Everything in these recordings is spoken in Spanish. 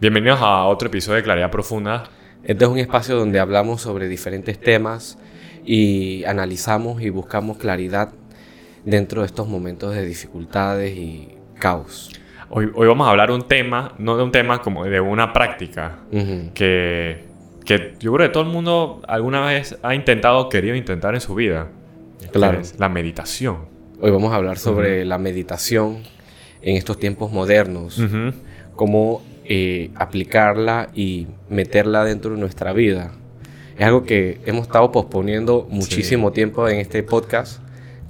Bienvenidos a otro episodio de Claridad Profunda. Este es un espacio donde hablamos sobre diferentes temas y analizamos y buscamos claridad dentro de estos momentos de dificultades y caos. Hoy, hoy vamos a hablar un tema, no de un tema como de una práctica que, que yo creo que todo el mundo alguna vez ha intentado querido intentar en su vida. Claro. Que es la meditación. Hoy vamos a hablar sobre la meditación en estos tiempos modernos, Ujú. cómo eh, aplicarla y meterla dentro de nuestra vida. Es algo que hemos estado posponiendo muchísimo tiempo en este podcast,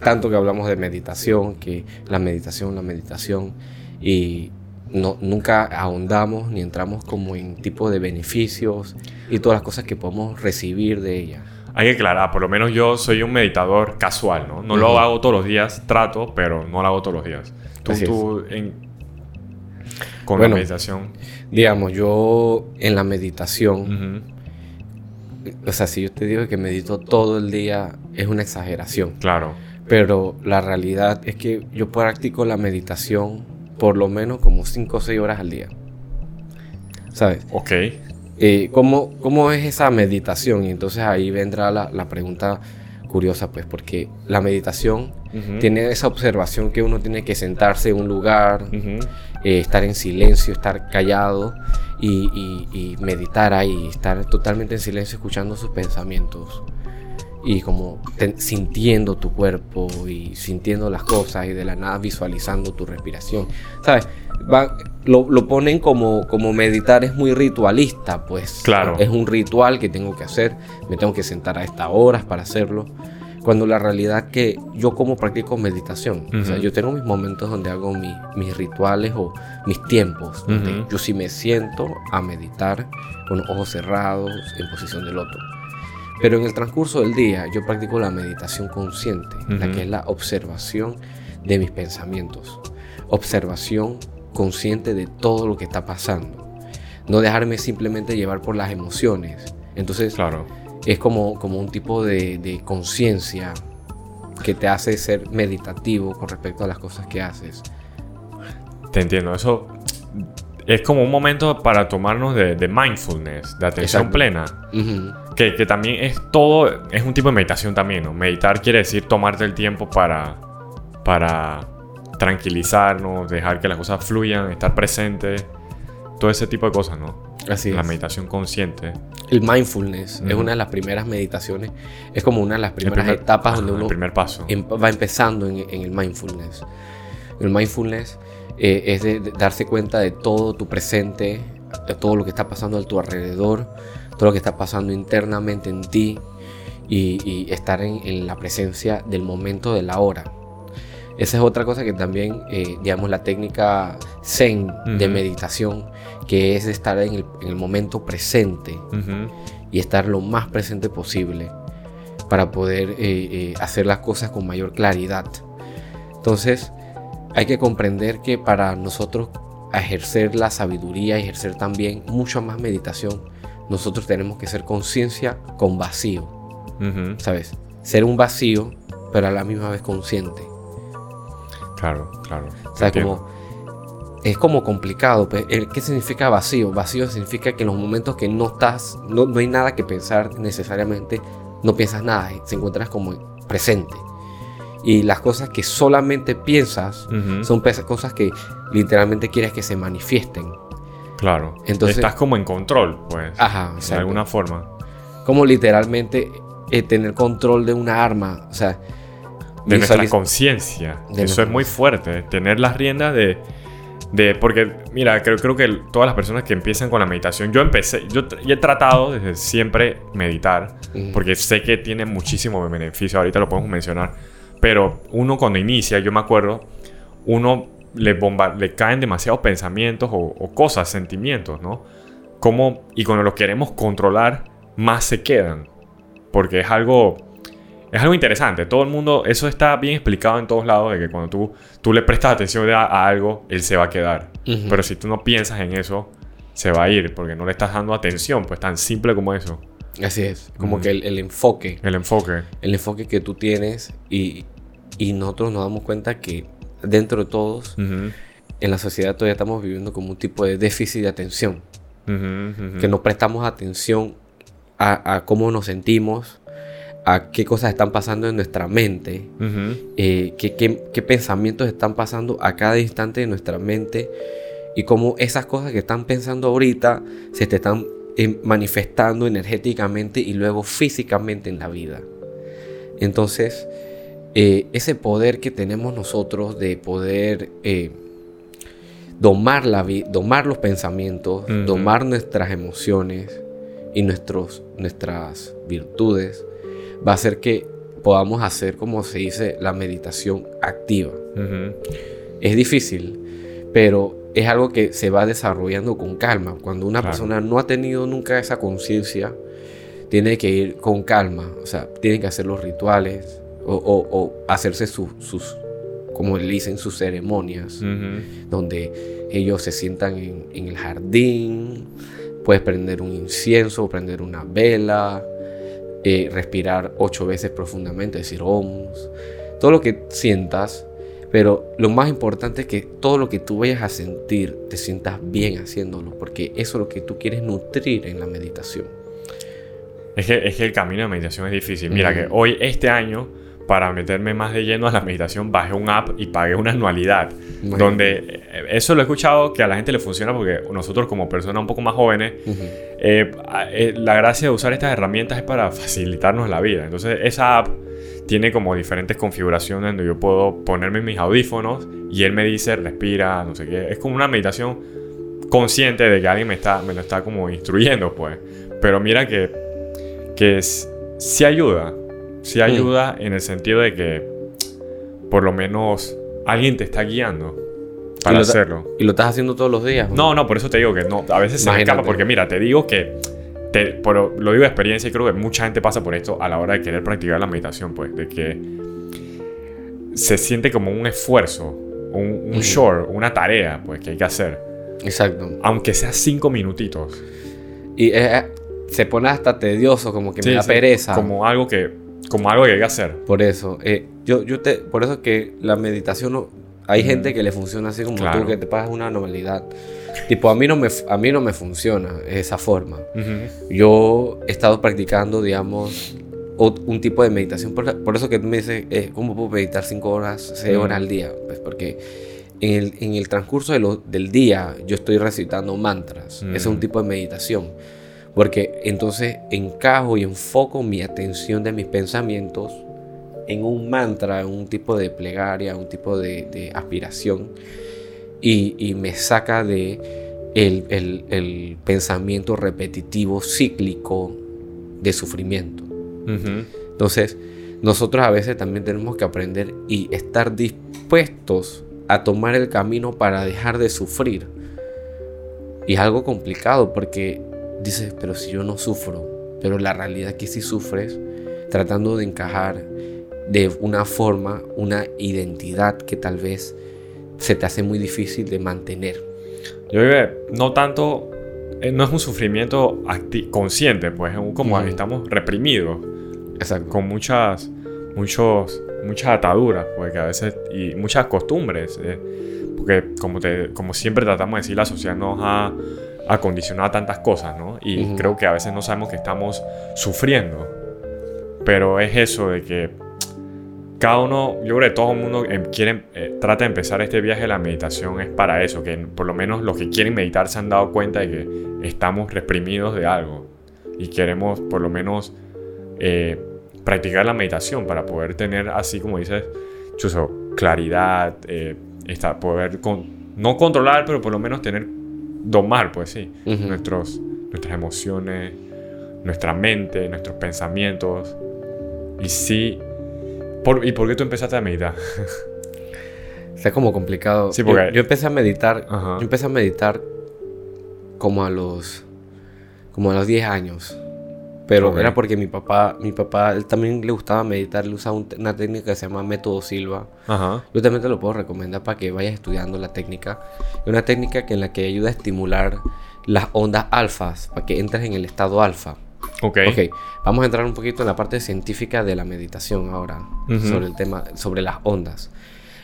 tanto que hablamos de meditación, que la meditación, la meditación, y no, nunca ahondamos ni entramos como en tipo de beneficios y todas las cosas que podemos recibir de ella. Hay que aclarar, por lo menos yo soy un meditador casual, ¿no? No Ujú. lo hago todos los días, trato, pero no lo hago todos los días. Tú, tú en- con Bueno. la meditación. Digamos, yo en la meditación, o sea, si yo te digo que medito todo el día, es una exageración. Claro. Pero la realidad es que yo practico la meditación por lo menos como 5 o 6 horas al día. ¿Sabes? Ok. Eh, ¿cómo, cómo es esa meditación? Y entonces ahí vendrá la, la pregunta curiosa, pues, porque la meditación tiene esa observación que uno tiene que sentarse en un lugar, eh, estar en silencio, estar callado y, y- y meditar ahí, estar totalmente en silencio escuchando sus pensamientos y como sintiendo tu cuerpo y sintiendo las cosas y de la nada visualizando tu respiración. ¿Sabes? Va- lo, lo ponen como, como meditar es muy ritualista, pues. Claro. Es un ritual que tengo que hacer, me tengo que sentar a estas horas para hacerlo. Cuando la realidad que yo como practico meditación, o sea, yo tengo mis momentos donde hago mi- mis rituales o mis tiempos, donde Ujú. yo sí me siento a meditar con los ojos cerrados en posición de loto. Pero en el transcurso del día yo practico la meditación consciente, la Ujú. que es la observación de mis pensamientos, observación consciente de todo lo que está pasando, no dejarme simplemente llevar por las emociones. Entonces Claro. es como, como un tipo de, de conciencia que te hace ser meditativo con respecto a las cosas que haces. Te entiendo. Eso es como un momento para tomarnos de, de mindfulness, de atención Exacto. plena. Ujú. Que, que también es todo, es un tipo de meditación también, ¿no? Meditar quiere decir tomarte el tiempo para, para tranquilizarnos, dejar que las cosas fluyan, estar presente, todo ese tipo de cosas, ¿no? Así La es. meditación consciente. El mindfulness es una de las primeras meditaciones, es como una de las El primeras primer- etapas donde El uno primer paso. em- va empezando en, en el mindfulness. El mindfulness eh, es de, de darse cuenta de todo tu presente, de todo lo que está pasando a tu alrededor, todo lo que está pasando internamente en ti y, y estar en, en la presencia del momento de la hora. Esa es otra cosa que también, eh, digamos, la técnica Zen de meditación, que es estar en el, en el momento presente y estar lo más presente posible para poder eh, eh, hacer las cosas con mayor claridad. Entonces, hay que comprender que para nosotros ejercer la sabiduría, ejercer también mucho más meditación, nosotros tenemos que ser conciencia con vacío. ¿sabes? Ser un vacío, pero a la misma vez consciente. Claro, claro. O sea, como, es como complicado. el- ¿Qué significa vacío? Vacío significa que en los momentos que no estás, no, no hay nada que pensar necesariamente, no piensas nada, eh, se encuentras como presente. Y las cosas que solamente piensas Ujú. son pe- cosas que literalmente quieres que se manifiesten. Claro. Entonces- Estás como en control, pues. Ajá, de alguna forma. Como literalmente eh, tener control de una arma. O sea, de nuestra conciencia. Eso nuestra- es muy fuerte, tener las riendas de... de porque, mira, creo, creo que todas las personas que empiezan con la meditación, yo empecé, yo, he tratado desde siempre meditar, porque sé que tiene muchísimo beneficio, ahorita lo podemos mencionar, pero uno cuando inicia, yo me acuerdo, uno le, bomba, le caen demasiados pensamientos o, o cosas, sentimientos, ¿no? Como, y cuando los queremos controlar, más se quedan, porque es algo es algo interesante. Todo el mundo, eso está bien explicado en todos lados, de que cuando tú, tú le prestas atención a, a algo, él se va a quedar. Pero si tú no piensas en eso, se va a ir, porque no le estás dando atención, pues tan simple como eso. Así es, como que el, el enfoque, El enfoque. el enfoque que tú tienes y, y nosotros nos damos cuenta que dentro de todos, en la sociedad todavía estamos viviendo como un tipo de déficit de atención. que no prestamos atención a, cómo nos sentimos, a qué cosas están pasando en nuestra mente, eh, qué, pensamientos están pasando a cada instante de nuestra mente y cómo esas cosas que están pensando ahorita se te están eh, manifestando energéticamente y luego físicamente en la vida. Entonces, eh, ese poder que tenemos nosotros de poder domar, la domar los pensamientos, domar nuestras emociones y nuestros, nuestras virtudes, va a hacer que podamos hacer, como se dice, la meditación activa. Es difícil, pero es algo que se va desarrollando con calma. Cuando una persona no ha tenido nunca esa conciencia, tiene que ir con calma. O sea, tiene que hacer los rituales o, hacerse sus, como le dicen, sus ceremonias, donde ellos se sientan en, en el jardín, puedes prender un incienso, prender una vela, eh, respirar ocho veces profundamente, decir OMS, todo lo que sientas, pero lo más importante es que todo lo que tú vayas a sentir te sientas bien haciéndolo, porque eso es lo que tú quieres nutrir en la meditación. Es que, es que el camino de meditación es difícil. Mira que hoy, este año, para meterme más de lleno a la meditación, bajé un app y pagué una anualidad. Donde eh, eso lo he escuchado que a la gente le funciona porque nosotros como personas un poco más jóvenes, eh, eh, la gracia de usar estas herramientas es para facilitarnos la vida. Entonces esa app tiene como diferentes configuraciones donde yo puedo ponerme mis audífonos y él me dice respira, no sé qué. Es como una meditación consciente de que alguien me, está, me lo está como instruyendo, pues. Pero mira que, que es, sí ayuda sí mm. ayuda en el sentido de que por lo menos alguien te está guiando para hacerlo. ¿Y lo estás haciendo todos los días? No, no, por eso te digo que no. A veces se me escapa porque mira, te digo que te, lo digo de experiencia y creo que mucha gente pasa por esto a la hora de querer practicar la meditación, pues, de que se siente como un esfuerzo, un, un short, una tarea, pues, que hay que hacer. Exacto. Aunque sea cinco minutitos. Y se pone hasta tedioso, como que me da pereza. Como algo que como algo que hay que hacer. Por eso, eh, yo, yo te, por eso que la meditación, no, hay gente que le funciona así como tú, que te pasas una normalidad. Tipo, a mí no me, a mí no me funciona esa forma. Yo he estado practicando, digamos, un tipo de meditación. Por, eso que tú me dices, eh, ¿cómo puedo meditar 5 horas, 6 horas al día? Pues porque en el, en el transcurso de del día yo estoy recitando mantras. Ese es un tipo de meditación. Porque entonces encajo y enfoco mi atención de mis pensamientos en un mantra, en un tipo de plegaria, un tipo de, aspiración. Y, me saca de el, pensamiento repetitivo, cíclico de sufrimiento. Entonces, nosotros a veces también tenemos que aprender y estar dispuestos a tomar el camino para dejar de sufrir. Y es algo complicado porque dices, pero si yo no sufro, pero la realidad es que si sufres, tratando de encajar de una forma, una identidad que tal vez se te hace muy difícil de mantener. Yo creo que no tanto, eh, no es un sufrimiento consciente, pues es como estamos reprimidos. Exacto. Con muchas, muchos, muchas ataduras, porque a veces, y muchas costumbres. Eh, porque como, te, como siempre tratamos de decir, la sociedad nos ha acondicionado a tantas cosas, ¿no? Y creo que a veces no sabemos que estamos sufriendo. Pero es eso de que cada uno, yo creo que todo el mundo em, quiere, eh, trata de empezar este viaje de la meditación es para eso, que por lo menos los que quieren meditar se han dado cuenta de que estamos reprimidos de algo y queremos por lo menos eh, practicar la meditación para poder tener, así como dices, chuso, claridad, eh, poder con, no controlar, pero por lo menos tener domar, pues sí, nuestros, nuestras emociones, nuestra mente, nuestros pensamientos. Y sí. Por, ¿Y por qué tú empezaste a meditar? Está como complicado. Sí, porque... yo, empecé a meditar. Yo empecé a meditar como a los. como a los 10 años. Pero era porque mi papá, mi papá, él también le gustaba meditar, él usaba una técnica que se llama método Silva. Yo también te lo puedo recomendar para que vayas estudiando la técnica. Es una técnica que en la que ayuda a estimular las ondas alfas, para que entres en el estado alfa. Ok. Ok, vamos a entrar un poquito en la parte científica de la meditación ahora, sobre el tema, sobre las ondas.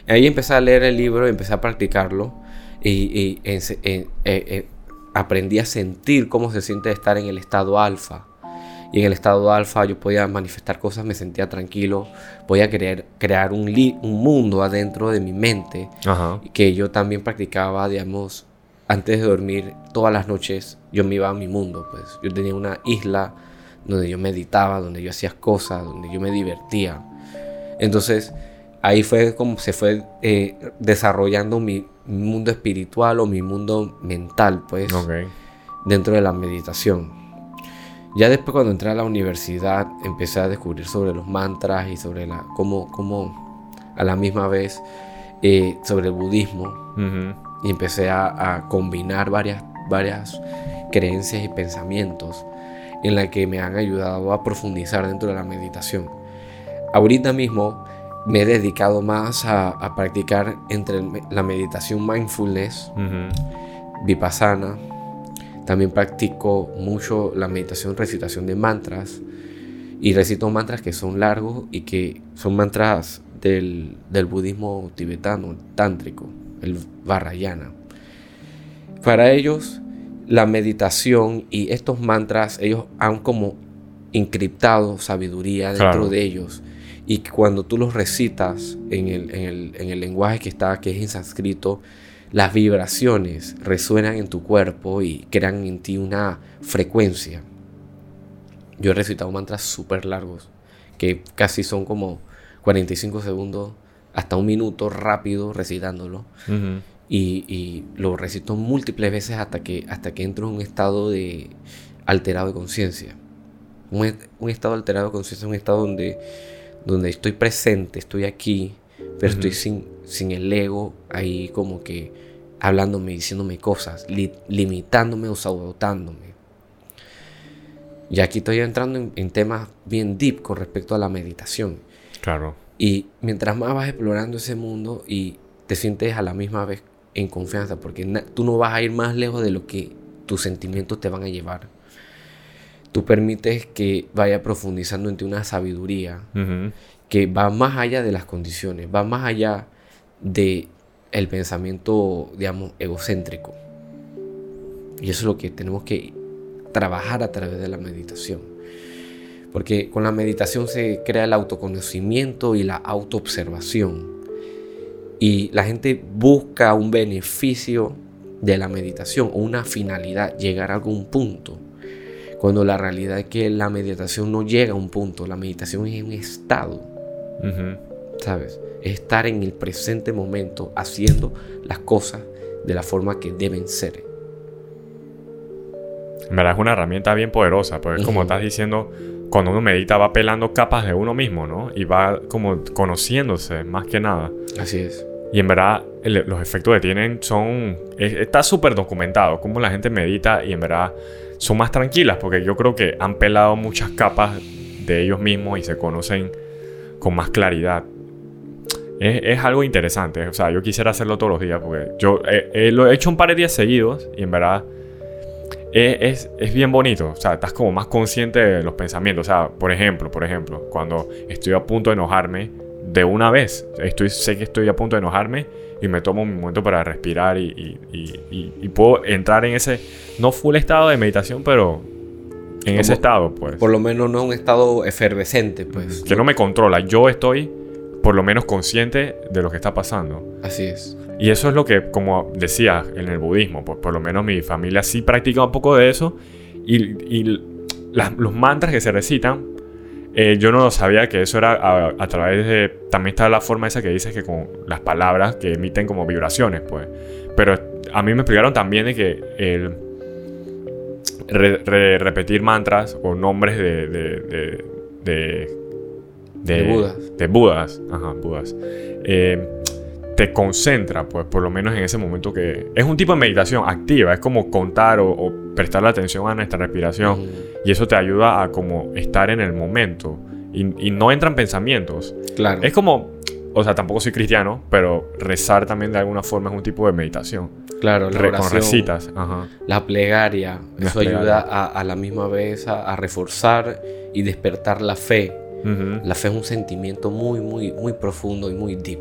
Ahí empecé a leer el libro, empecé a practicarlo y, y eh, eh, aprendí a sentir cómo se siente estar en el estado alfa. Y en el estado alfa yo podía manifestar cosas, me sentía tranquilo, podía crear, crear un, un mundo adentro de mi mente que yo también practicaba, digamos, antes de dormir todas las noches, yo me iba a mi mundo, pues yo tenía una isla donde yo meditaba, donde yo hacía cosas, donde yo me divertía. Entonces, ahí fue como se fue eh, desarrollando mi mundo espiritual o mi mundo mental, pues, dentro de la meditación. Ya después cuando entré a la universidad empecé a descubrir sobre los mantras y sobre la cómo, cómo a la misma vez eh, sobre el budismo y empecé a, a, combinar varias, varias creencias y pensamientos en la que me han ayudado a profundizar dentro de la meditación. Ahorita mismo me he dedicado más a, practicar entre la meditación mindfulness, vipassana. También practico mucho la meditación, recitación de mantras. Y recito mantras que son largos y que son mantras del, budismo tibetano, tántrico, el Vajrayana. Para ellos, la meditación y estos mantras, ellos han como encriptado sabiduría dentro de ellos y cuando tú los recitas en el, lenguaje que está, que es en sánscrito, las vibraciones resuenan en tu cuerpo y crean en ti una frecuencia. Yo he recitado mantras súper largos, que casi son como 45 segundos hasta un minuto rápido recitándolo. y, lo recito múltiples veces hasta que, hasta que entro en un estado de alterado de conciencia. Un, un, estado alterado de conciencia es un estado donde donde estoy presente, estoy aquí, pero estoy sin, sin el ego ahí como que hablándome, diciéndome cosas, limitándome o sabotándome. Y aquí estoy entrando en, temas bien deep con respecto a la meditación. Claro. Y mientras más vas explorando ese mundo y te sientes a la misma vez en confianza, porque tú no vas a ir más lejos de lo que tus sentimientos te van a llevar tú permites que vaya profundizando en ti una sabiduría que va más allá de las condiciones, va más allá de el pensamiento, digamos, egocéntrico. Y eso es lo que tenemos que trabajar a través de la meditación. Porque con la meditación se crea el autoconocimiento y la autoobservación. Y la gente busca un beneficio de la meditación una finalidad, llegar a algún punto. Cuando la realidad es que la meditación no llega a un punto, la meditación es un estado. ¿Sabes? Es estar en el presente momento haciendo las cosas de la forma que deben ser. En verdad es una herramienta bien poderosa, porque como estás diciendo, cuando uno medita va pelando capas de uno mismo, ¿no? Y va como conociéndose más que nada. Así es. Y en verdad los efectos que tienen son... está súper documentado, cómo la gente medita y en verdad son más tranquilas porque yo creo que han pelado muchas capas de ellos mismos y se conocen con más claridad. Es, algo interesante, o sea, yo quisiera hacerlo todos los días porque yo lo he hecho un par de días seguidos y en verdad es, es, bien bonito, o sea, estás como más consciente de los pensamientos, o sea, por ejemplo, por ejemplo, cuando estoy a punto de enojarme, de una vez, estoy, sé que estoy a punto de enojarme y me tomo un momento para respirar y, puedo entrar en ese, no full estado de meditación, pero en ese estado, pues. Por lo menos no un estado efervescente, pues. Que no me controla, yo estoy por lo menos consciente de lo que está pasando. Así es. Y eso es lo que, como decía en el budismo, pues por lo menos mi familia sí practica un poco de eso y, los mantras que se recitan eh, yo no sabía que eso era a, través de... También está la forma esa que dices que con las palabras que emiten como vibraciones, pues. Pero a mí me explicaron también de que el repetir mantras o nombres de... de, de, de, Budas. De Budas. Ajá, Budas. Eh, te concentra, pues por lo menos en ese momento que... Es un tipo de meditación activa, es como contar o, prestar la atención a nuestra respiración y eso te ayuda a como estar en el momento y, no entran pensamientos. Claro. Es como, o sea, tampoco soy cristiano, pero rezar también de alguna forma es un tipo de meditación. Claro, la oración, con recitas. La plegaria, eso ayuda a, la misma vez a, reforzar y despertar la fe. La fe es un sentimiento muy, muy, muy profundo y muy deep.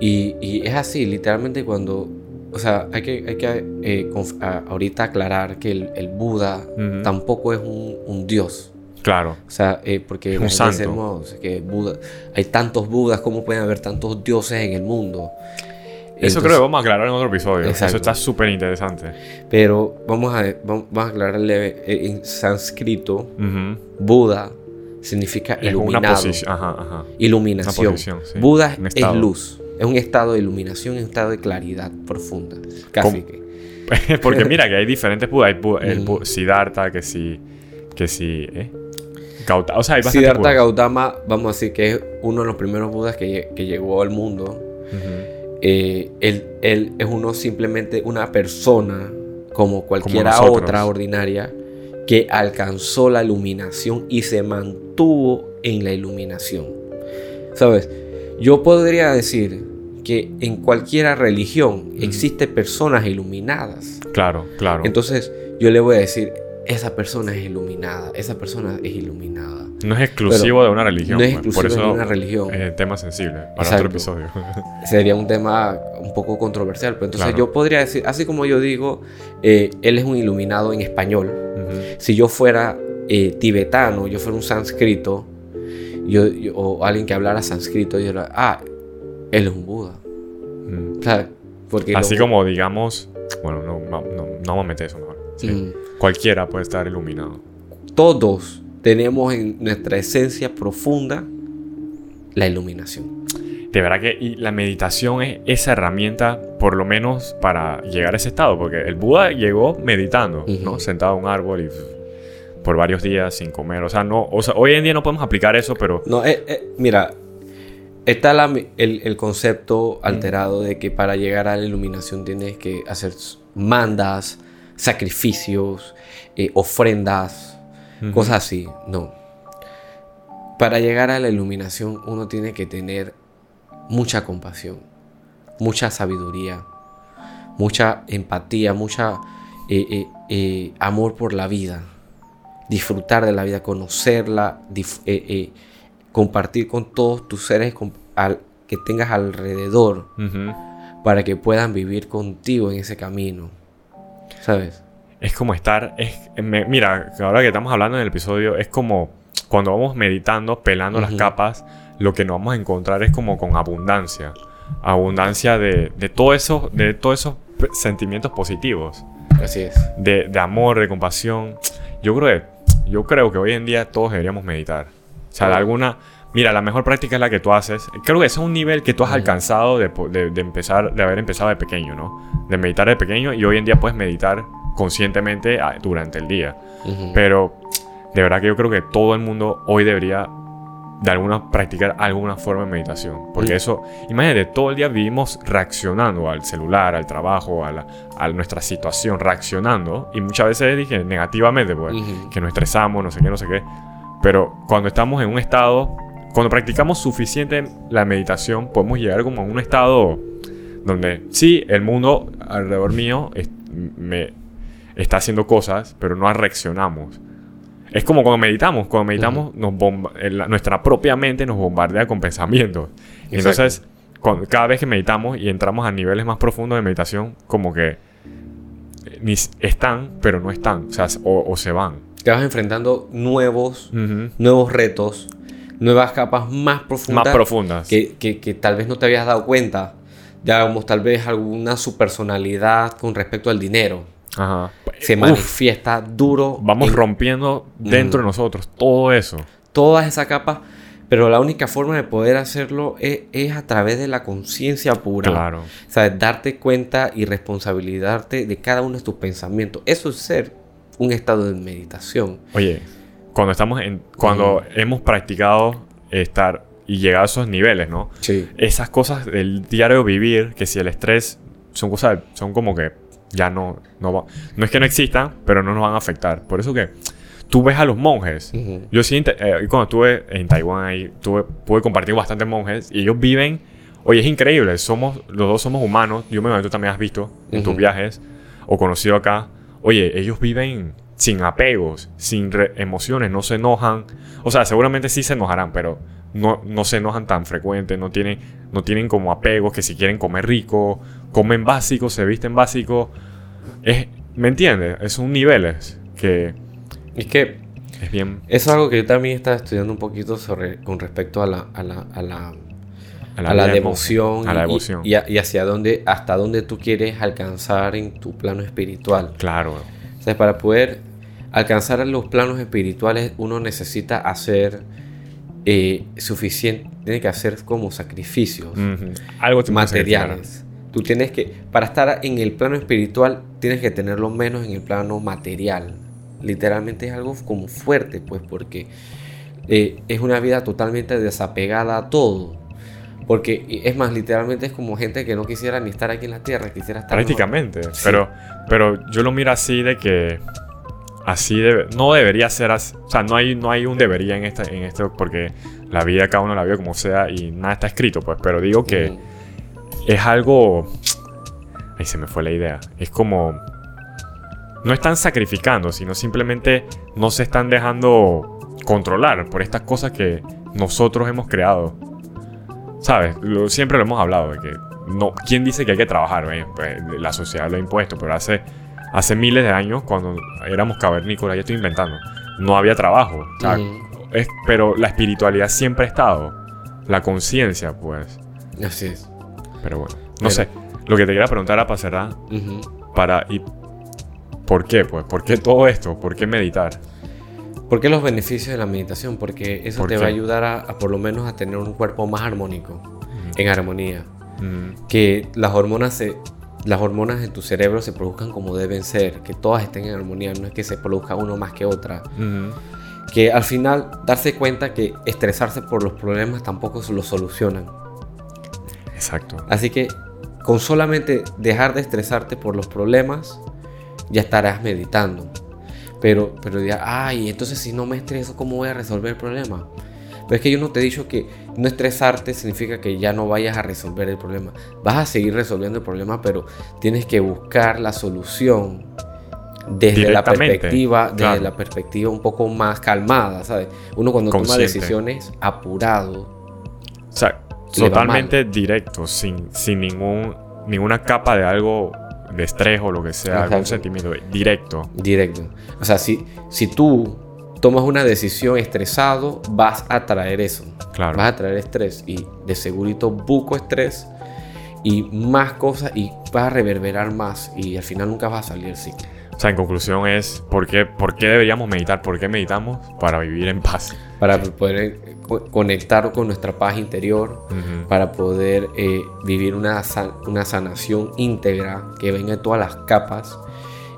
Y, es así, literalmente cuando o sea, hay que, hay que eh, a- ahorita aclarar que el, el Buda tampoco es un, un dios. Claro. O sea, eh, porque un santo. decimos que Buda, hay tantos Budas, ¿cómo pueden haber tantos dioses en el mundo? Eso Entonces- creo que vamos a aclarar en otro episodio. Exacto. Eso está súper interesante. Pero vamos a, vamos a aclararle eh, en sánscrito. Buda significa Es una iluminado. posición. Ajá, ajá. Iluminación. Una posición, sí. Buda es luz. Es un estado de iluminación, es un estado de claridad profunda. Casi que. Porque mira que hay diferentes Budas. Hay Bu- el Ujú. Bu- Siddhartha, que sí. Que sí. ¿eh? Gauta- O sea, hay Siddhartha Budas. Gautama, vamos a decir que es uno de los primeros Budas que, que llegó al mundo. Eh, él, él es uno simplemente una persona como cualquiera otra ordinaria que alcanzó la iluminación y se mantuvo en la iluminación. ¿Sabes? Yo podría decir que en cualquiera religión existen personas iluminadas. Claro, claro. Entonces yo le voy a decir, esa persona es iluminada, esa persona es iluminada. No es exclusivo de una religión. no es pues. exclusivo Por eso de una religión. Es tema sensible para Exacto. otro episodio. sería un tema un poco controversial. Pero entonces Claro. yo podría decir, así como yo digo, eh, él es un iluminado en español. Ujú. Si yo fuera eh, tibetano, yo fuera un sánscrito, yo, yo- o alguien que hablara sánscrito, yo diría, ah, él es un Buda. Mm. ¿Sabes? Porque Así lo- como digamos. Bueno, no, no, no, no vamos a meter eso mejor. Sí. Mm. Cualquiera puede estar iluminado. todos tenemos en nuestra esencia profunda la iluminación. De verdad que y la meditación es esa herramienta, por lo menos para llegar a ese estado, porque el Buda llegó meditando, ¿no? Sentado en un árbol y por varios días sin comer. O sea, no, o sea, hoy en día no podemos aplicar eso, pero No, eh, eh, mira, está la- el, el concepto alterado de que para llegar a la iluminación tienes que hacer mandas, sacrificios, eh, ofrendas, Cosas así. No. Para llegar a la iluminación uno tiene que tener mucha compasión, mucha sabiduría, mucha empatía, mucha eh, eh, eh, amor por la vida, disfrutar de la vida, conocerla, compartir con todos tus seres al- que tengas alrededor para que puedan vivir contigo en ese camino. ¿Sabes? Es como estar. Es, me- mira, ahora que estamos hablando en el episodio, es como cuando vamos meditando, pelando las capas, lo que nos vamos a encontrar es como con abundancia. Abundancia de, de todo eso, de todos esos sentimientos positivos. Así es. de, de amor, de compasión. Yo creo, que, yo creo que hoy en día todos deberíamos meditar. O sea, de alguna... Mira, la mejor práctica es la que tú haces. Creo que ese es un nivel que tú has alcanzado de, de- de empezar, de haber empezado de pequeño, ¿no? De meditar de pequeño y hoy en día puedes meditar conscientemente ah, durante el día. Pero de verdad que yo creo que todo el mundo hoy debería de alguna practicar alguna forma de meditación. Porque eso, imagínate, todo el día vivimos reaccionando al celular, al trabajo, a, la- a nuestra situación, reaccionando. Y muchas veces dije negativamente, pues, que nos estresamos, no sé qué, no sé qué. Pero cuando estamos en un estado, cuando practicamos suficiente la meditación, podemos llegar como a un estado donde sí, el mundo alrededor mío es- me está haciendo cosas, pero no reaccionamos. Es como cuando meditamos. Cuando meditamos, nos bomba- nuestra propia mente nos bombardea con pensamientos. Exacto. entonces, cuando- cada vez que meditamos y entramos a niveles más profundos de meditación, como que eh, ni están, pero no están. O sea, o, o se van. Te vas enfrentando nuevos, nuevos retos, nuevas capas más profundas. Más profundas. que, que- que tal vez no te habías dado cuenta. Digamos, tal vez alguna su personalidad con respecto al dinero Ajá. Se Uf, manifiesta duro. vamos en rompiendo dentro de nosotros todo eso. todas esas capas, pero la única forma de poder hacerlo es, es a través de la conciencia pura. Claro. O sea, darte cuenta y responsabilizarte de cada uno de tus pensamientos. Eso es ser un estado de meditación. Oye, cuando estamos en. Cuando hemos practicado estar y llegar a esos niveles, ¿no? Sí. Esas cosas del diario vivir, que si el estrés son cosas, son como que ya no, no va- No es que no existan, pero no nos van a afectar. Por eso que tú ves a los monjes. Yo sí, eh, cuando estuve en Taiwán ahí, tuve, pude compartir bastantes monjes y ellos viven. Oye, es increíble. Somos, los dos somos humanos. Yo me imagino que tú también has visto en tus viajes o conocido acá. Oye, ellos viven sin apegos, sin emociones, no se enojan. O sea, seguramente sí se enojarán, pero no, no se enojan tan frecuente, no tienen, no tienen como apegos que si quieren comer rico, comen básico, se visten básico. Es, ¿Me entiendes? Son niveles que... Es que es bien... Eso es algo que yo también estaba estudiando un poquito sobre, con respecto a la, a la, a la, a la, devoción, a la y- devoción. Y, y hacia dónde, hasta dónde tú quieres alcanzar en tu plano espiritual. Claro. O sea, para poder alcanzar los planos espirituales uno necesita hacer eh, suficiente, tiene que hacer como sacrificios. Algo te materiales. Tú tienes que, para estar en el plano espiritual, tienes que tenerlo menos en el plano material. Literalmente es algo como fuerte, pues, porque eh, es una vida totalmente desapegada a todo. Porque es más, literalmente es como gente que no quisiera ni estar aquí en la tierra, quisiera estar. Prácticamente. Pero, pero yo lo miro así de que así debe, no debería ser así. O sea, no hay, no hay un debería en esta, en esto porque la vida cada uno la vive como sea y nada está escrito, pues. Pero digo que es algo. Ahí se me fue la idea. Es como. No están sacrificando, sino simplemente no se están dejando controlar por estas cosas que nosotros hemos creado. ¿Sabes? Lo- siempre lo hemos hablado de que. No, ¿Quién dice que hay que trabajar? eh? Pues, la sociedad lo ha impuesto, pero hace, hace miles de años, cuando éramos cavernícolas, ya estoy inventando, no había trabajo. O sea, Ujú. es- pero la espiritualidad siempre ha estado. La conciencia, pues. Así es. Pero bueno, no Pero- sé. Lo que te quería preguntar era para cerrar, para y ¿por qué? Pues, ¿por qué todo esto? ¿Por qué meditar? ¿Por qué los beneficios de la meditación? Porque eso ¿Por te qué? va a ayudar a, a por lo menos a tener un cuerpo más armónico, en armonía. Mm, Que las hormonas se, las hormonas en tu cerebro se produzcan como deben ser, que todas estén en armonía, no es que se produzca uno más que otra. Que al final darse cuenta que estresarse por los problemas tampoco se lo solucionan. exacto. Así que con solamente dejar de estresarte por los problemas, ya estarás meditando. Pero, pero dirás, ay, entonces si no me estreso, ¿cómo voy a resolver el problema? Pero es que yo no te he dicho que no estresarte significa que ya no vayas a resolver el problema. Vas a seguir resolviendo el problema, pero tienes que buscar la solución desde la perspectiva, desde la perspectiva un poco más calmada, ¿sabes? Uno cuando toma decisiones apurado, O sea, totalmente directo, sin, sin ningún, ninguna capa de algo de estrés o lo que sea, algún Exacto. sentimiento directo. Directo. O sea, si, si tú tomas una decisión estresado, vas a traer eso. Claro. Vas a traer estrés y de segurito buco estrés y más cosas y vas a reverberar más y al final nunca vas a salir del ciclo. O sea, en conclusión es, ¿por qué, ¿por qué deberíamos meditar? ¿Por qué meditamos? Para vivir en paz. Para poder eh, co- conectar con nuestra paz interior, Ujú. para poder eh, vivir una, san- una sanación íntegra que venga en todas las capas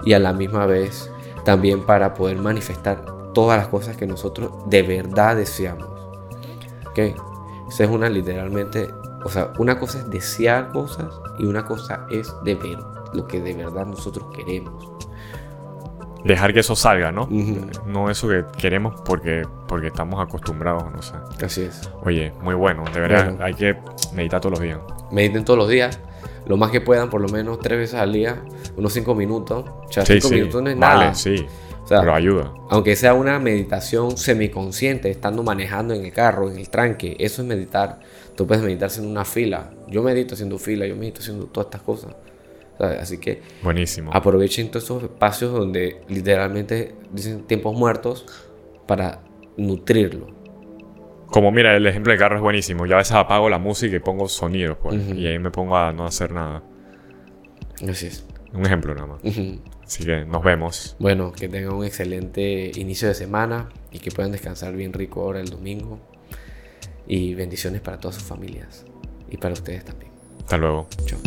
y a la misma vez también para poder manifestar todas las cosas que nosotros de verdad deseamos. ¿Ok? Esa es una literalmente, o sea, una cosa es desear cosas y una cosa es de ver lo que de verdad nosotros queremos. Dejar que eso salga, ¿no? No eso que queremos porque, porque estamos acostumbrados, no sé. Así es. Oye, muy bueno, de verdad, Bueno. hay que meditar todos los días. Mediten todos los días, lo más que puedan, por lo menos tres veces al día, unos cinco minutos. O sea, Sí, cinco sí, minutos no es vale, nada. sí, sea, pero ayuda. Aunque sea una meditación semiconsciente, estando manejando en el carro, en el tranque, eso es meditar. Tú puedes meditar haciendo una fila. Yo medito haciendo fila, yo medito haciendo todas estas cosas. ¿sabes? Así que Buenísimo. aprovechen todos esos espacios donde literalmente dicen tiempos muertos para nutrirlo. Como mira, el ejemplo del carro es buenísimo. Yo a veces apago la música y pongo sonidos, pues. Ujú. Y ahí me pongo a no hacer nada. Así es. Un ejemplo nada más. Ujú. Así que nos vemos. Bueno, que tengan un excelente inicio de semana y que puedan descansar bien rico ahora el domingo. Y bendiciones para todas sus familias y para ustedes también. Hasta luego. Chao.